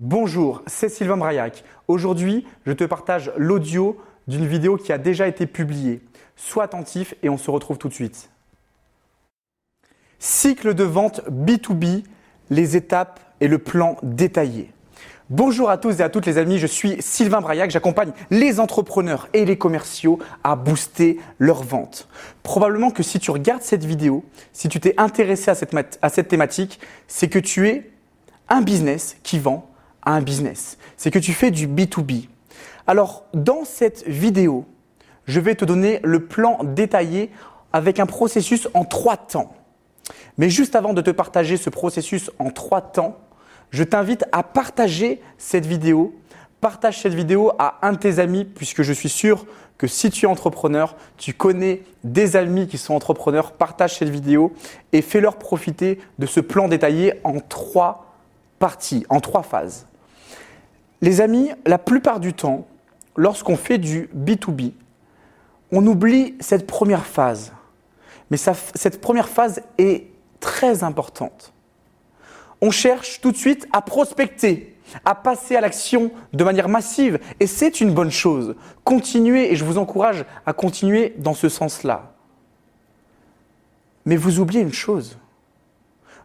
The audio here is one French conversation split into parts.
Bonjour, c'est Sylvain Braillac. Aujourd'hui, je te partage l'audio d'une vidéo qui a déjà été publiée. Sois attentif et on se retrouve tout de suite. Cycle de vente B2B, les étapes et le plan détaillé. Bonjour à tous et à toutes les amis, je suis Sylvain Braillac, j'accompagne les entrepreneurs et les commerciaux à booster leurs ventes. Probablement que si tu regardes cette vidéo, si tu t'es intéressé à cette, à cette thématique, c'est que tu es un business qui vend un business. C'est que tu fais du B2B. Alors, dans cette vidéo, je vais te donner le plan détaillé avec un processus en trois temps. Mais juste avant de te partager ce processus en trois temps, je t'invite à partager cette vidéo. Partage cette vidéo à un de tes amis, puisque je suis sûr que si tu es entrepreneur, tu connais des amis qui sont entrepreneurs. Partage cette vidéo et fais-leur profiter de ce plan détaillé en trois parties, en trois phases. Les amis, la plupart du temps, lorsqu'on fait du B2B, on oublie cette première phase. Mais cette première phase est très importante. On cherche tout de suite à prospecter, à passer à l'action de manière massive. Et c'est une bonne chose. Continuez, et je vous encourage à continuer dans ce sens-là. Mais vous oubliez une chose.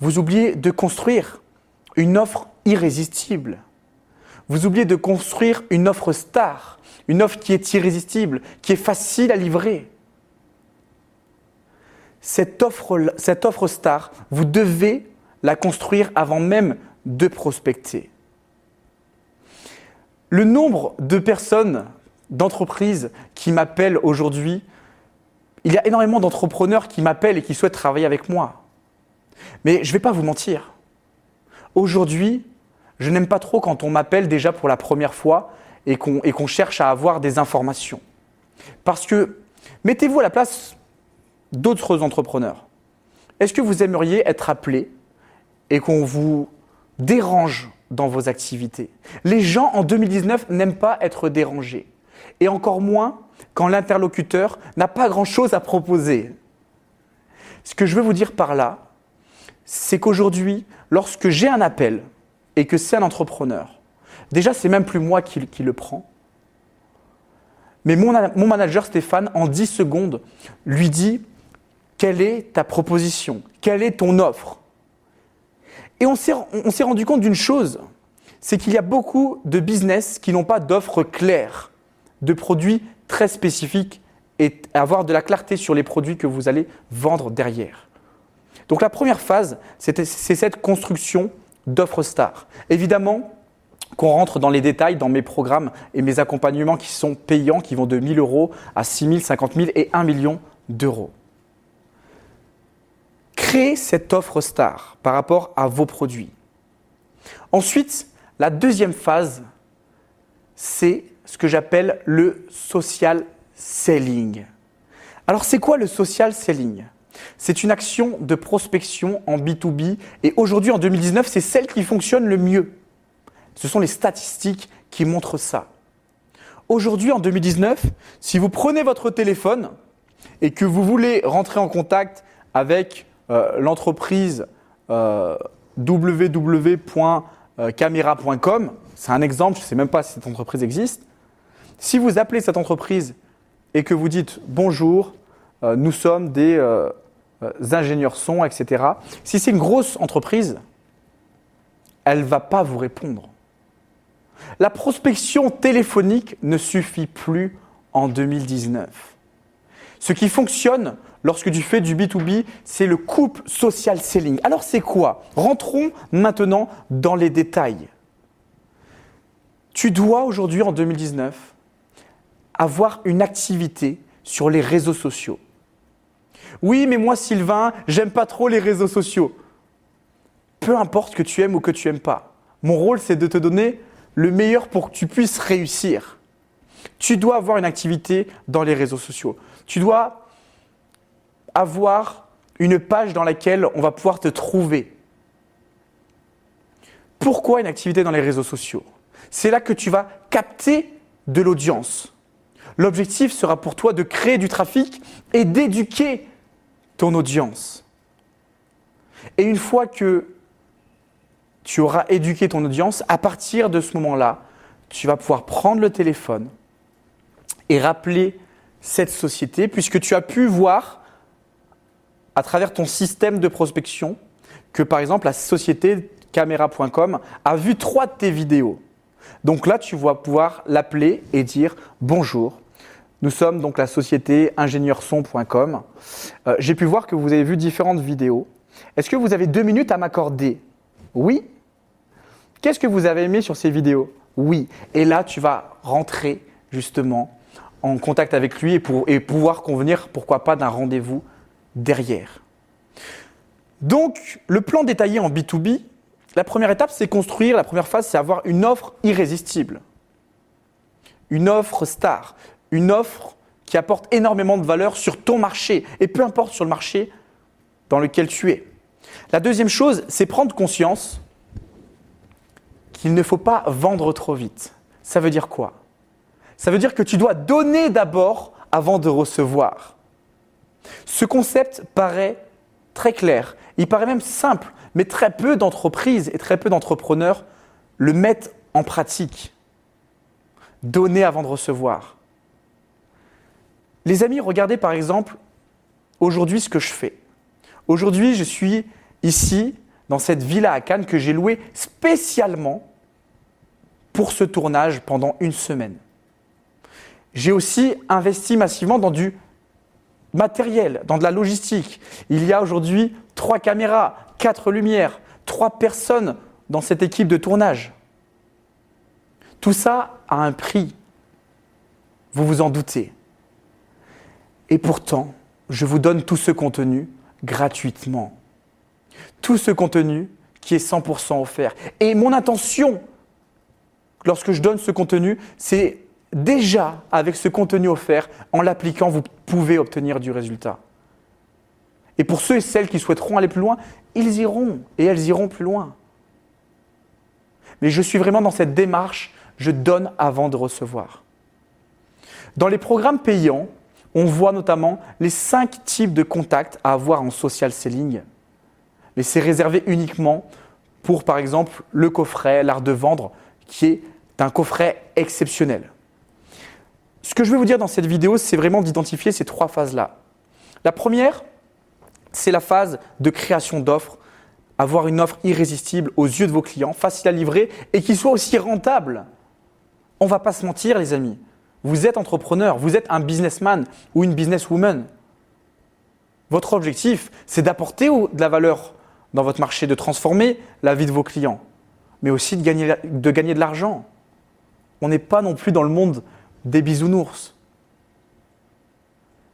Vous oubliez de construire une offre irrésistible. Vous oubliez de construire une offre star, une offre qui est irrésistible, qui est facile à livrer. Cette offre, cette offre star, vous devez la construire avant même de prospecter. Le nombre de personnes, d'entreprises qui m'appellent aujourd'hui, il y a énormément d'entrepreneurs qui m'appellent et qui souhaitent travailler avec moi. Mais je ne vais pas vous mentir. Aujourd'hui, je n'aime pas trop quand on m'appelle déjà pour la première fois et qu'on cherche à avoir des informations. Parce que mettez-vous à la place d'autres entrepreneurs. Est-ce que vous aimeriez être appelé et qu'on vous dérange dans vos activités? Les gens en 2019 n'aiment pas être dérangés. Et encore moins quand l'interlocuteur n'a pas grand-chose à proposer. Ce que je veux vous dire par là, c'est qu'aujourd'hui, lorsque j'ai un appel, et que c'est un entrepreneur, déjà, c'est même plus moi qui, le prends. Mais mon, mon, manager Stéphane, en 10 secondes, lui dit quelle est ta proposition, quelle est ton offre? Et on s'est rendu compte d'une chose, c'est qu'il y a beaucoup de business qui n'ont pas d'offre claire, de produits très spécifiques et avoir de la clarté sur les produits que vous allez vendre derrière. Donc la première phase, c'est cette construction d'offres stars. Évidemment, qu'on rentre dans les détails dans mes programmes et mes accompagnements qui sont payants, qui vont de 1000 euros à 6 000, 50 000 et 1 million d'euros. Créez cette offre star par rapport à vos produits. Ensuite, la deuxième phase, c'est ce que j'appelle le social selling. Alors c'est quoi le social selling? C'est une action de prospection en B2B et aujourd'hui en 2019, c'est celle qui fonctionne le mieux. Ce sont les statistiques qui montrent ça. Aujourd'hui en 2019, si vous prenez votre téléphone et que vous voulez rentrer en contact avec euh, l'entreprise euh, www.camera.com, c'est un exemple, je ne sais même pas si cette entreprise existe, si vous appelez cette entreprise et que vous dites bonjour, euh, nous sommes des euh, ingénieurs son, etc. Si c'est une grosse entreprise, elle ne va pas vous répondre. La prospection téléphonique ne suffit plus en 2019. Ce qui fonctionne lorsque tu fais du B2B, c'est le coupe social selling. Alors c'est quoi? Rentrons maintenant dans les détails. Tu dois aujourd'hui, en 2019, avoir une activité sur les réseaux sociaux. Oui, mais moi, Sylvain, j'aime pas trop les réseaux sociaux. Peu importe que tu aimes ou que tu aimes pas. Mon rôle, c'est de te donner le meilleur pour que tu puisses réussir. Tu dois avoir une activité dans les réseaux sociaux. Tu dois avoir une page dans laquelle on va pouvoir te trouver. Pourquoi une activité dans les réseaux sociaux? C'est là que tu vas capter de l'audience. L'objectif sera pour toi de créer du trafic et d'éduquer ton audience. Et une fois que tu auras éduqué ton audience. À partir de ce moment-là, tu vas pouvoir prendre le téléphone et rappeler cette société, puisque tu as pu voir à travers ton système de prospection que par exemple la société caméra.com a vu trois de tes vidéos. Donc là, tu vas pouvoir l'appeler et dire bonjour. Nous sommes donc la société ingénieurson.com. Euh, J'ai pu voir que vous avez vu différentes vidéos. Est-ce que vous avez deux minutes à m'accorder? Oui? Qu'est-ce que vous avez aimé sur ces vidéos? Oui. Et là, tu vas rentrer justement en contact avec lui et, et pouvoir convenir, pourquoi pas, d'un rendez-vous derrière. Donc, le plan détaillé en B2B, la première étape, c'est construire, la première phase, c'est avoir une offre irrésistible. Une offre star, une offre qui apporte énormément de valeur sur ton marché, et peu importe sur le marché dans lequel tu es. La deuxième chose, c'est prendre conscience qu'il ne faut pas vendre trop vite. Ça veut dire quoi? Ça veut dire que tu dois donner d'abord avant de recevoir. Ce concept paraît très clair, il paraît même simple, mais très peu d'entreprises et très peu d'entrepreneurs le mettent en pratique. Donner avant de recevoir. Les amis, regardez par exemple aujourd'hui ce que je fais. Aujourd'hui, je suis ici dans cette villa à Cannes que j'ai louée spécialement pour ce tournage pendant une semaine. J'ai aussi investi massivement dans du matériel, dans de la logistique. Il y a aujourd'hui trois caméras, quatre lumières, trois personnes dans cette équipe de tournage. Tout ça a un prix. Vous vous en doutez. Et pourtant, je vous donne tout ce contenu gratuitement. Tout ce contenu qui est 100% offert. Et mon intention, lorsque je donne ce contenu, c'est déjà avec ce contenu offert, en l'appliquant, vous pouvez obtenir du résultat. Et pour ceux et celles qui souhaiteront aller plus loin, ils iront et elles iront plus loin. Mais je suis vraiment dans cette démarche, je donne avant de recevoir. Dans les programmes payants, on voit notamment les cinq types de contacts à avoir en social selling. Mais c'est réservé uniquement pour, par exemple, le coffret, l'art de vendre, qui est un coffret exceptionnel. Ce que je vais vous dire dans cette vidéo, c'est vraiment d'identifier ces trois phases-là. La première, c'est la phase de création d'offres, avoir une offre irrésistible aux yeux de vos clients, facile à livrer et qui soit aussi rentable. On ne va pas se mentir, les amis. Vous êtes entrepreneur, vous êtes un businessman ou une businesswoman. Votre objectif, c'est d'apporter de la valeur dans votre marché, de transformer la vie de vos clients, mais aussi de gagner de, l'argent. On n'est pas non plus dans le monde des bisounours.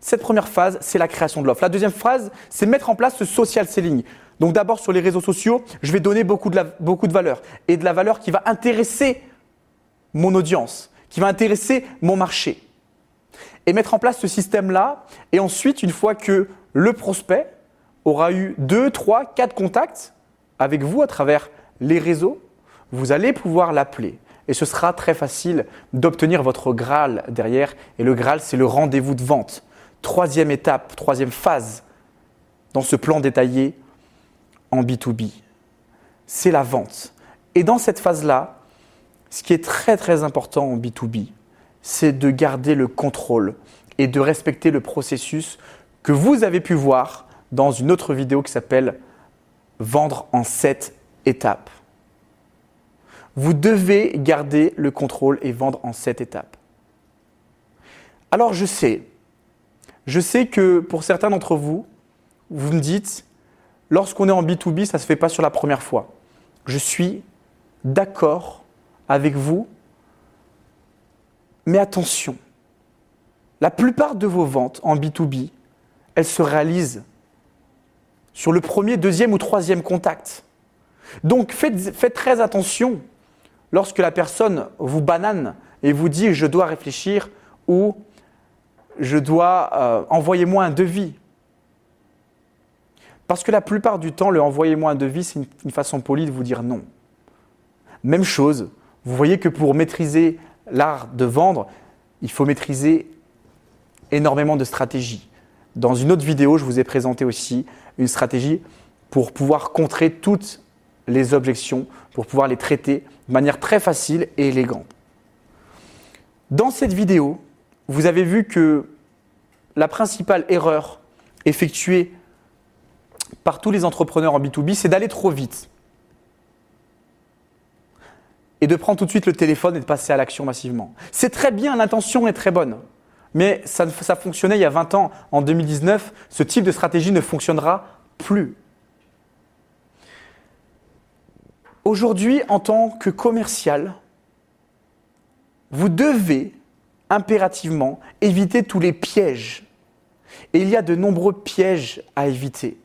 Cette première phase, c'est la création de l'offre. La deuxième phase, c'est mettre en place ce social selling. Donc d'abord sur les réseaux sociaux, je vais donner beaucoup de, beaucoup de valeur et de la valeur qui va intéresser mon audience, qui va intéresser mon marché. Et mettre en place ce système-là, et ensuite, une fois que le prospect aura eu deux, trois, quatre contacts avec vous à travers les réseaux, vous allez pouvoir l'appeler et ce sera très facile d'obtenir votre Graal derrière. Et le Graal, c'est le rendez-vous de vente. Troisième étape, troisième phase dans ce plan détaillé en B2B, c'est la vente. Et dans cette phase-là, ce qui est très très important en B2B, c'est de garder le contrôle et de respecter le processus que vous avez pu voir dans une autre vidéo qui s'appelle Vendre en 7 étapes. Vous devez garder le contrôle et vendre en cette étape. Alors je sais, je sais que pour certains d'entre vous, vous me dites, lorsqu'on est en B2B, ça ne se fait pas sur la première fois. Je suis d'accord avec vous, mais attention, la plupart de vos ventes en B2B, elles se réalisent sur le premier, deuxième ou troisième contact. Donc faites, très attention lorsque la personne vous banane et vous dit je dois réfléchir ou je dois euh, envoyer moi un devis. Parce que la plupart du temps, le envoyez-moi un devis, c'est une, façon polie de vous dire non. Même chose, vous voyez que pour maîtriser l'art de vendre, il faut maîtriser énormément de stratégies. Dans une autre vidéo, je vous ai présenté aussi une stratégie pour pouvoir contrer toutes les objections pour pouvoir les traiter de manière très facile et élégante. Dans cette vidéo, vous avez vu que la principale erreur effectuée par tous les entrepreneurs en B2B, c'est d'aller trop vite. Et de prendre tout de suite le téléphone et de passer à l'action massivement. C'est très bien, l'intention est très bonne. Mais ça, fonctionnait il y a 20 ans. En 2019, ce type de stratégie ne fonctionnera plus. Aujourd'hui, en tant que commercial, vous devez impérativement éviter tous les pièges. Et il y a de nombreux pièges à éviter.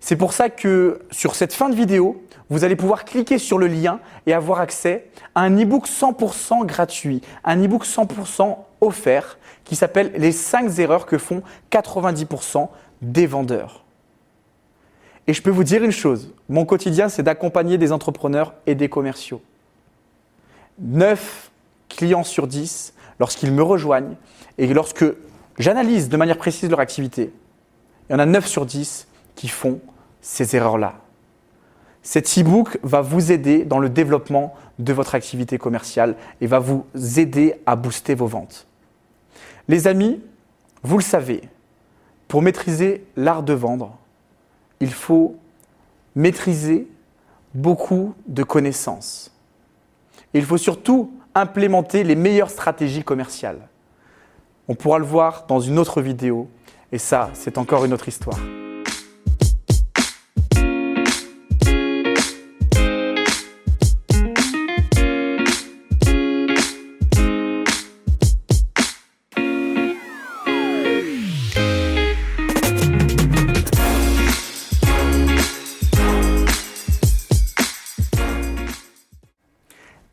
C'est pour ça que sur cette fin de vidéo, vous allez pouvoir cliquer sur le lien et avoir accès à un e-book 100% gratuit, un e-book 100% offert qui s'appelle Les 5 erreurs que font 90% des vendeurs. Et je peux vous dire une chose, mon quotidien, c'est d'accompagner des entrepreneurs et des commerciaux. 9 clients sur 10, lorsqu'ils me rejoignent et lorsque j'analyse de manière précise leur activité, il y en a 9 sur 10 qui font ces erreurs-là. Cet e-book va vous aider dans le développement de votre activité commerciale et va vous aider à booster vos ventes. Les amis, vous le savez, pour maîtriser l'art de vendre, il faut maîtriser beaucoup de connaissances. Il faut surtout implémenter les meilleures stratégies commerciales. On pourra le voir dans une autre vidéo, et ça, c'est encore une autre histoire.